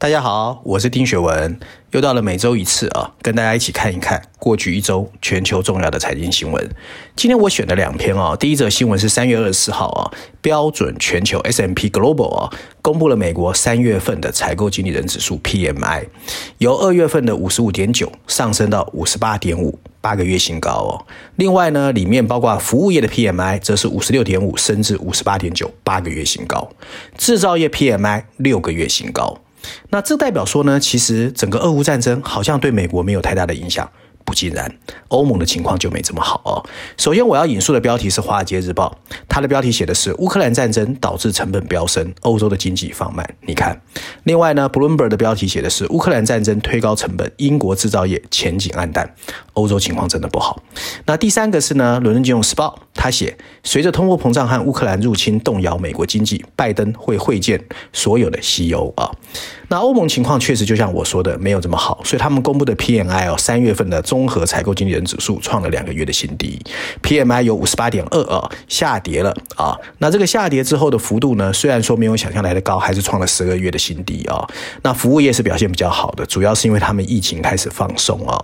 大家好，我是丁学文，又到了每周一次啊，跟大家一起看一看过去一周全球重要的财经新闻。今天我选的两篇啊，第一则新闻是三月二十四号啊，标准全球 S M P Global 啊公布了美国三月份的采购经理人指数 PMI，由二月份的五十五点九上升到五十八点五，八个月新高哦。另外呢，里面包括服务业的 PMI 则是五十六点五升至五十八点九，八个月新高，制造业 PMI 六个月新高。那这代表说呢，其实整个俄乌战争好像对美国没有太大的影响。不尽然，欧盟的情况就没这么好哦。首先，我要引述的标题是《华尔街日报》，它的标题写的是“乌克兰战争导致成本飙升，欧洲的经济放慢”。你看，另外呢，Bloomberg 的标题写的是“乌克兰战争推高成本，英国制造业前景黯淡”，欧洲情况真的不好。那第三个是呢，《伦敦金融时报》，他写随着通货膨胀和乌克兰入侵动摇美国经济，拜登会会见所有的 CEO 啊。那欧盟情况确实就像我说的，没有这么好，所以他们公布的 PMI 哦，三月份的综合采购经理人指数创了两个月的新低，PMI 有五十八点二啊，下跌了啊。那这个下跌之后的幅度呢，虽然说没有想象来的高，还是创了十个月的新低啊。那服务业是表现比较好的，主要是因为他们疫情开始放松啊。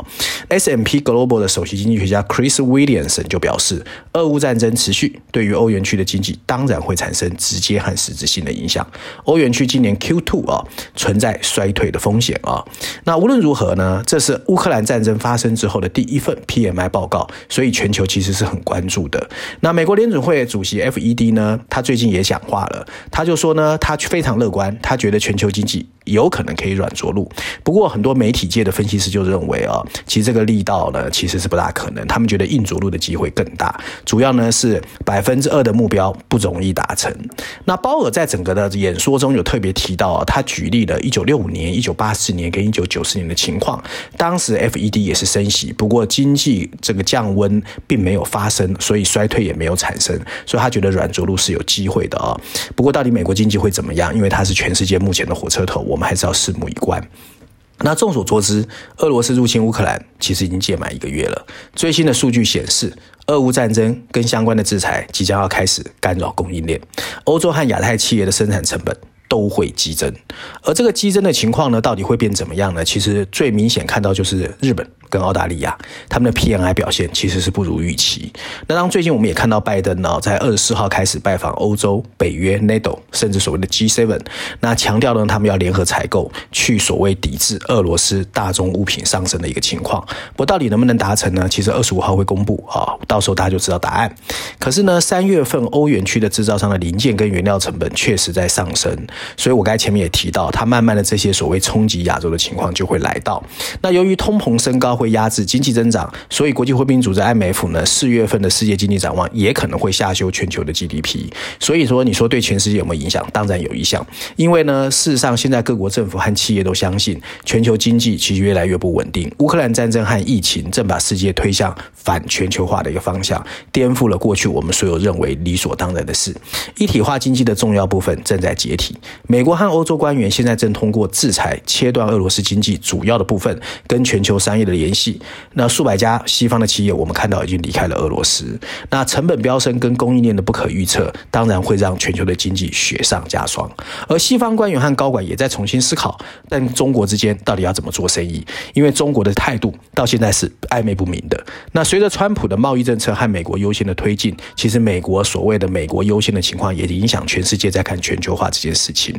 ，S M P Global 的首席经济学家 Chris Williamson 就表示，俄乌战争持续，对于欧元区的经济当然会产生直接和实质性的影响。欧元区今年 Q2 啊，存在衰退的风险啊。那无论如何呢，这是乌克兰战争发生之后的第一份 PMI 报告，所以全球其实是很关注的。那美国联准会主席 FED 呢，他最近也讲话了，他就说呢，他非常乐观，他觉得全球经济有可能可以软着陆。不过很多媒体界的分析师就认为啊，其实这个力道呢，其实是不大可能，他们觉得硬着陆的机会更大。主要呢是百分之二的目标不容易达成。那鲍尔在整个的演说中有特别提到啊，他举例了。一九六五年、一九八四年跟一九九四年的情况，当时 FED 也是升息，不过经济这个降温并没有发生，所以衰退也没有产生，所以他觉得软着陆是有机会的啊、不过到底美国经济会怎么样？因为它是全世界目前的火车头，我们还是要拭目以观。那众所周知，俄罗斯入侵乌克兰其实已经届满一个月了。最新的数据显示，俄乌战争跟相关的制裁即将要开始干扰供应链，欧洲和亚太企业的生产成本。都会激增，而这个激增的情况呢，到底会变怎么样呢？其实最明显看到就是日本跟澳大利亚，他们的 PMI 表现其实是不如预期。那当最近我们也看到拜登呢，在二十四号开始拜访欧洲、北约、NATO，甚至所谓的 G7，那强调呢，他们要联合采购，去所谓抵制俄罗斯大宗物品上升的一个情况。不到底能不能达成呢？其实二十五号会公布啊，到时候大家就知道答案。可是呢，三月份欧元区的制造商的零件跟原料成本确实在上升。所以，我刚才前面也提到，它慢慢的这些所谓冲击亚洲的情况就会来到。那由于通膨升高会压制经济增长，所以国际货币组织 IMF 呢，四月份的世界经济展望也可能会下修全球的 GDP。所以说，你说对全世界有没有影响？当然有影响。因为呢，事实上现在各国政府和企业都相信，全球经济其实越来越不稳定。乌克兰战争和疫情正把世界推向反全球化的一个方向，颠覆了过去我们所有认为理所当然的事。一体化经济的重要部分正在解体。美国和欧洲官员现在正通过制裁切断俄罗斯经济主要的部分跟全球商业的联系。那数百家西方的企业，我们看到已经离开了俄罗斯。那成本飙升跟供应链的不可预测，当然会让全球的经济雪上加霜。而西方官员和高管也在重新思考，但中国之间到底要怎么做生意？因为中国的态度到现在是暧昧不明的。那随着川普的贸易政策和美国优先的推进，其实美国所谓的美国优先的情况，也影响全世界在看全球化这件事情。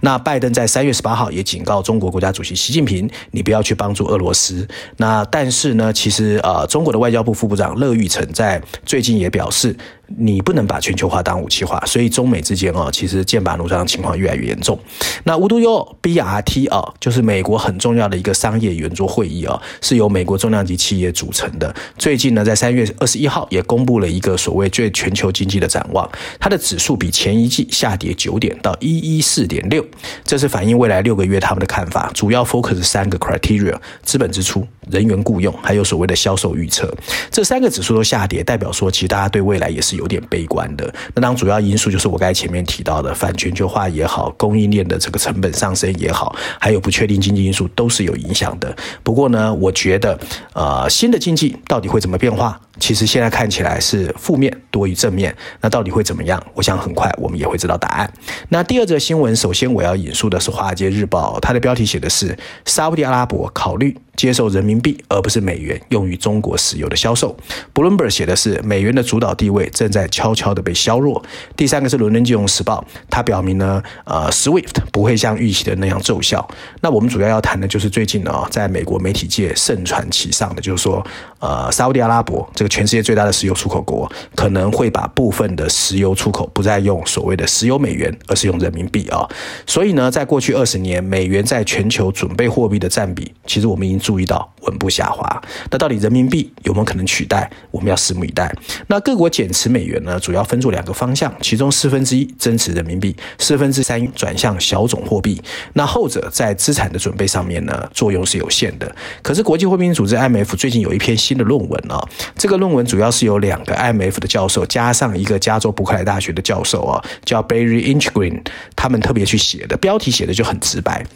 那拜登在三月十八号也警告中国国家主席习近平，你不要去帮助俄罗斯。那但是呢，其实呃，中国的外交部副部长乐玉成在最近也表示。你不能把全球化当武器化，所以中美之间啊，其实剑拔弩张的情况越来越严重。那无独有偶，BRT 啊，就是美国很重要的一个商业圆桌会议啊，是由美国重量级企业组成的。最近呢，在三月二十一号也公布了一个所谓最全球经济的展望，它的指数比前一季下跌九点到一一四点六，这是反映未来六个月他们的看法，主要 focus 三个 criteria：资本支出、人员雇佣，还有所谓的销售预测。这三个指数都下跌，代表说其实大家对未来也是有。点悲观的，那当主要因素就是我刚才前面提到的反全球化也好，供应链的这个成本上升也好，还有不确定经济因素都是有影响的。不过呢，我觉得，呃，新的经济到底会怎么变化？其实现在看起来是负面多于正面。那到底会怎么样？我想很快我们也会知道答案。那第二则新闻，首先我要引述的是《华尔街日报》，它的标题写的是沙乌地阿拉伯考虑接受人民币而不是美元用于中国石油的销售。Bloomberg 写的是美元的主导地位正在悄悄的被削弱。第三个是《伦敦金融时报》，它表明呢，呃，SWIFT 不会像预期的那样奏效。那我们主要要谈的就是最近呢，在美国媒体界盛传其上的，就是说，呃，沙乌地阿拉伯这个全世界最大的石油出口国，可能会把部分的石油出口不再用所谓的石油美元，而是用人民币啊。所以呢，在过去二十年，美元在全球准备货币的占比，其实我们已经注意到稳步下滑。那到底人民币有没有可能取代？我们要拭目以待。那各国减持美元呢，主要分作两个方向，其中四分之一增持人民币，四分之三转向小种货币。那后者在资产的准备上面呢，作用是有限的。可是国际货币组织 IMF 最近有一篇新的论文啊，这个论文主要是由两个 IMF 的教授加上一个加州伯克莱大学的教授啊，叫 Barry Inchgreen，他们特别去写的，标题写的就很直白。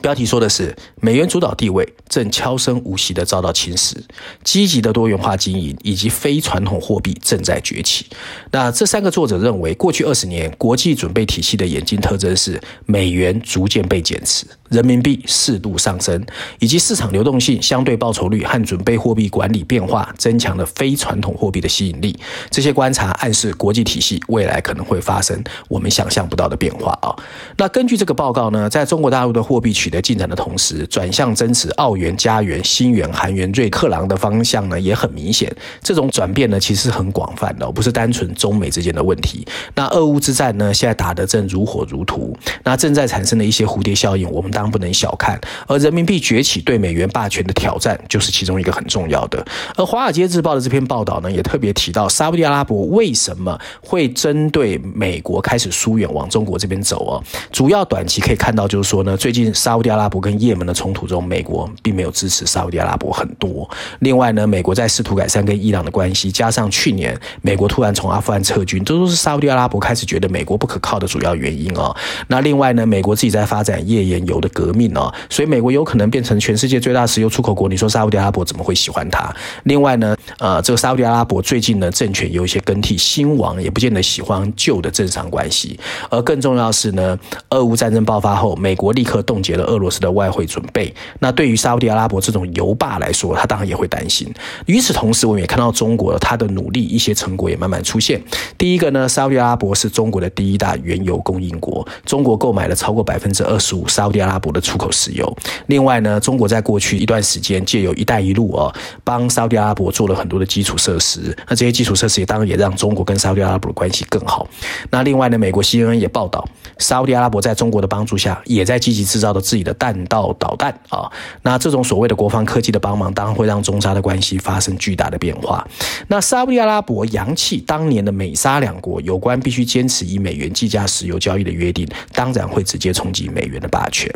标题说的是美元主导地位正悄声无息地遭到侵蚀，积极的多元化经营以及非传统货币正在崛起。那这三个作者认为，过去二十年国际准备体系的演进特征是美元逐渐被减持。人民币适度上升，以及市场流动性、相对报酬率和准备货币管理变化，增强了非传统货币的吸引力。这些观察暗示国际体系未来可能会发生我们想象不到的变化啊。那根据这个报告呢，在中国大陆的货币区取得进展的同时，转向增持澳元、加元、新元、韩元、瑞克朗的方向呢也很明显。这种转变呢其实是很广泛的，不是单纯中美之间的问题。那俄乌之战呢现在打得正如火如荼，那正在产生的一些蝴蝶效应，我们当然不能小看，而人民币崛起对美元霸权的挑战就是其中一个很重要的。而《华尔街日报》的这篇报道呢，也特别提到沙乌地阿拉伯为什么会针对美国开始疏远，往中国这边走哦。主要短期可以看到，就是说呢，最近沙乌地阿拉伯跟也门的冲突中，美国并没有支持沙乌地阿拉伯很多。另外呢，美国在试图改善跟伊朗的关系，加上去年美国突然从阿富汗撤军，这都是沙乌地阿拉伯开始觉得美国不可靠的主要原因哦。那另外呢，美国自己在发展页岩油的。革命哦，所以美国有可能变成全世界最大石油出口国。你说沙乌地阿拉伯怎么会喜欢它？另外呢，呃，这个沙乌地阿拉伯最近呢政权有一些更替，新王也不见得喜欢旧的政商关系。而更重要是呢，俄乌战争爆发后，美国立刻冻结了俄罗斯的外汇准备。那对于沙乌地阿拉伯这种油霸来说，他当然也会担心。与此同时，我们也看到中国它的努力，一些成果也慢慢出现。第一个呢，沙乌地阿拉伯是中国的第一大原油供应国，中国购买了超过百分之二十五沙乌地阿拉伯。的出口石油。另外呢，中国在过去一段时间借由“一带一路”啊，帮沙乌地阿拉伯做了很多的基础设施。那这些基础设施也当然也让中国跟沙乌地阿拉伯的关系更好。那另外呢，美国 CNN 也报道，沙乌地阿拉伯在中国的帮助下，也在积极制造的自己的弹道导弹啊。那这种所谓的国防科技的帮忙，当然会让中沙的关系发生巨大的变化。那沙乌地阿拉伯扬弃当年的美沙两国有关必须坚持以美元计价石油交易的约定，当然会直接冲击美元的霸权。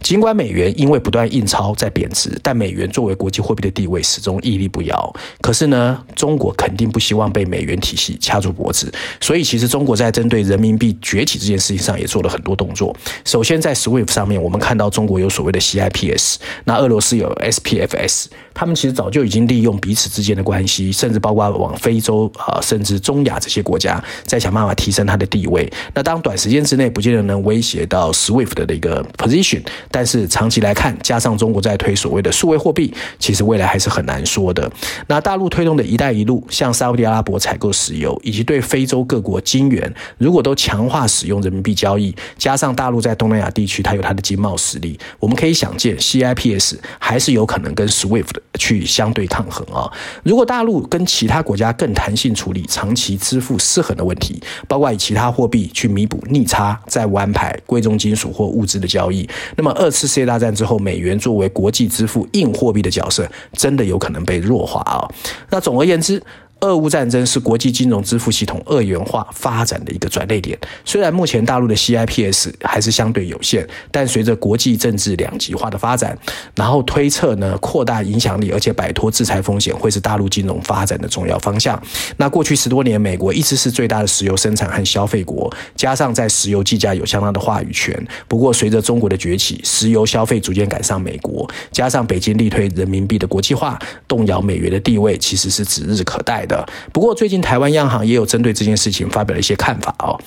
尽管美元因为不断印钞在贬值，但美元作为国际货币的地位始终屹立不摇。可是呢，中国肯定不希望被美元体系掐住脖子，所以其实中国在针对人民币崛起这件事情上也做了很多动作。首先在 SWIFT 上面，我们看到中国有所谓的 CIPS，那俄罗斯有 SPFS，他们其实早就已经利用彼此之间的关系，甚至包括往非洲啊，甚至中亚这些国家，在想办法提升它的地位。那当短时间之内不见得能威胁到 SWIFT 的一个 position。但是长期来看，加上中国在推所谓的数位货币，其实未来还是很难说的。那大陆推动的一带一路，向沙乌地阿拉伯采购石油，以及对非洲各国金援，如果都强化使用人民币交易，加上大陆在东南亚地区它有它的经贸实力，我们可以想见，CIPS 还是有可能跟 SWIFT 去相对抗衡啊。如果大陆跟其他国家更弹性处理长期支付失衡的问题，包括以其他货币去弥补逆差、债务安排、贵重金属或物资的交易，那么二次世界大战之后，美元作为国际支付硬货币的角色，真的有可能被弱化啊。那总而言之。俄乌战争是国际金融支付系统二元化发展的一个转捩点。虽然目前大陆的 CIPS 还是相对有限，但随着国际政治两极化的发展，然后推测呢，扩大影响力，而且摆脱制裁风险，会是大陆金融发展的重要方向。那过去十多年，美国一直是最大的石油生产和消费国，加上在石油计价有相当的话语权。不过，随着中国的崛起，石油消费逐渐赶上美国，加上北京力推人民币的国际化，动摇美元的地位，其实是指日可待的。不过，最近台湾央行也有针对这件事情发表了一些看法哦。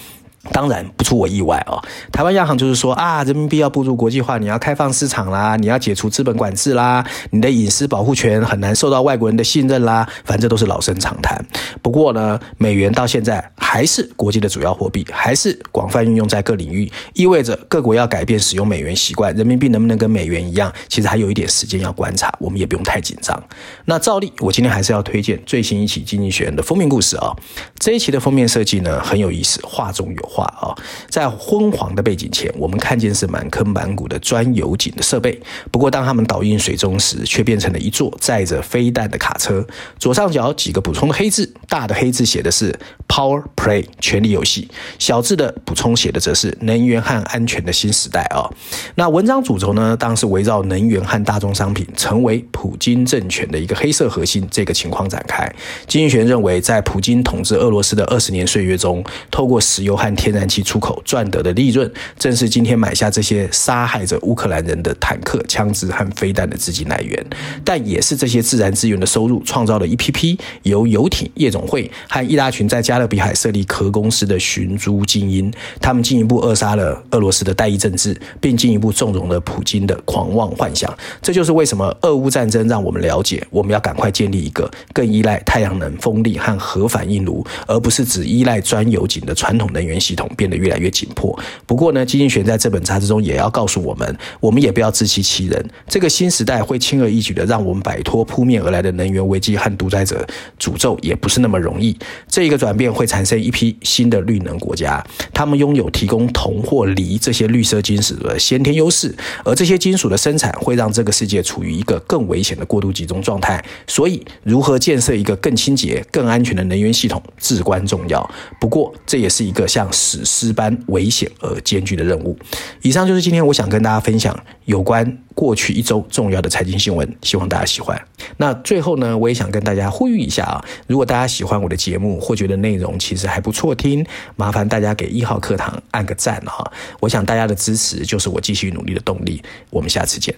当然不出我意外哦，台湾央行就是说啊，人民币要步入国际化，你要开放市场啦，你要解除资本管制啦，你的隐私保护权很难受到外国人的信任啦，反正都是老生常谈。不过呢，美元到现在还是国际的主要货币，还是广泛运用在各领域，意味着各国要改变使用美元习惯，人民币能不能跟美元一样，其实还有一点时间要观察，我们也不用太紧张。那照例，我今天还是要推荐最新一期《经济学人》的封面故事啊、哦，这一期的封面设计呢很有意思，画中有画啊，在昏黄的背景前，我们看见是满坑满谷的钻油井的设备。不过，当他们倒映水中时，却变成了一座载着飞弹的卡车。左上角几个补充的黑字，大的黑字写的是 “Power Play” 权力游戏，小字的补充写的则是“能源和安全的新时代”啊。那文章主轴呢，当然是围绕能源和大宗商品成为普京政权的一个黑色核心这个情况展开。经济学认为，在普京统治俄罗斯的二十年岁月中，透过石油和天然气出口赚得的利润，正是今天买下这些杀害着乌克兰人的坦克、枪支和飞弹的资金来源，但也是这些自然资源的收入，创造了一批批由游艇夜总会和一大群在加勒比海设立壳公司的寻租精英。他们进一步扼杀了俄罗斯的代议政治，并进一步纵容了普京的狂妄幻想。这就是为什么俄乌战争让我们了解，我们要赶快建立一个更依赖太阳能、风力和核反应炉，而不是只依赖钻油井的传统能源系统，变得越来越紧迫。不过呢，经济学在这本杂志中也要告诉我们，我们也不要自欺欺人。这个新时代会轻而易举的让我们摆脱扑面而来的能源危机和独裁者诅咒，也不是那么容易。这一个转变会产生一批新的绿能国家，他们拥有提供铜或锂这些绿色金属的先天优势，而这些金属的生产会让这个世界处于一个更危险的过度集中状态。所以，如何建设一个更清洁、更安全的能源系统至关重要。不过，这也是一个像史诗般危险而艰巨的任务。以上就是今天我想跟大家分享有关过去一周重要的财经新闻，希望大家喜欢。那最后呢，我也想跟大家呼吁一下啊，如果大家喜欢我的节目或觉得内容其实还不错听，麻烦大家给一号课堂按个赞哈。我想大家的支持就是我继续努力的动力。我们下次见。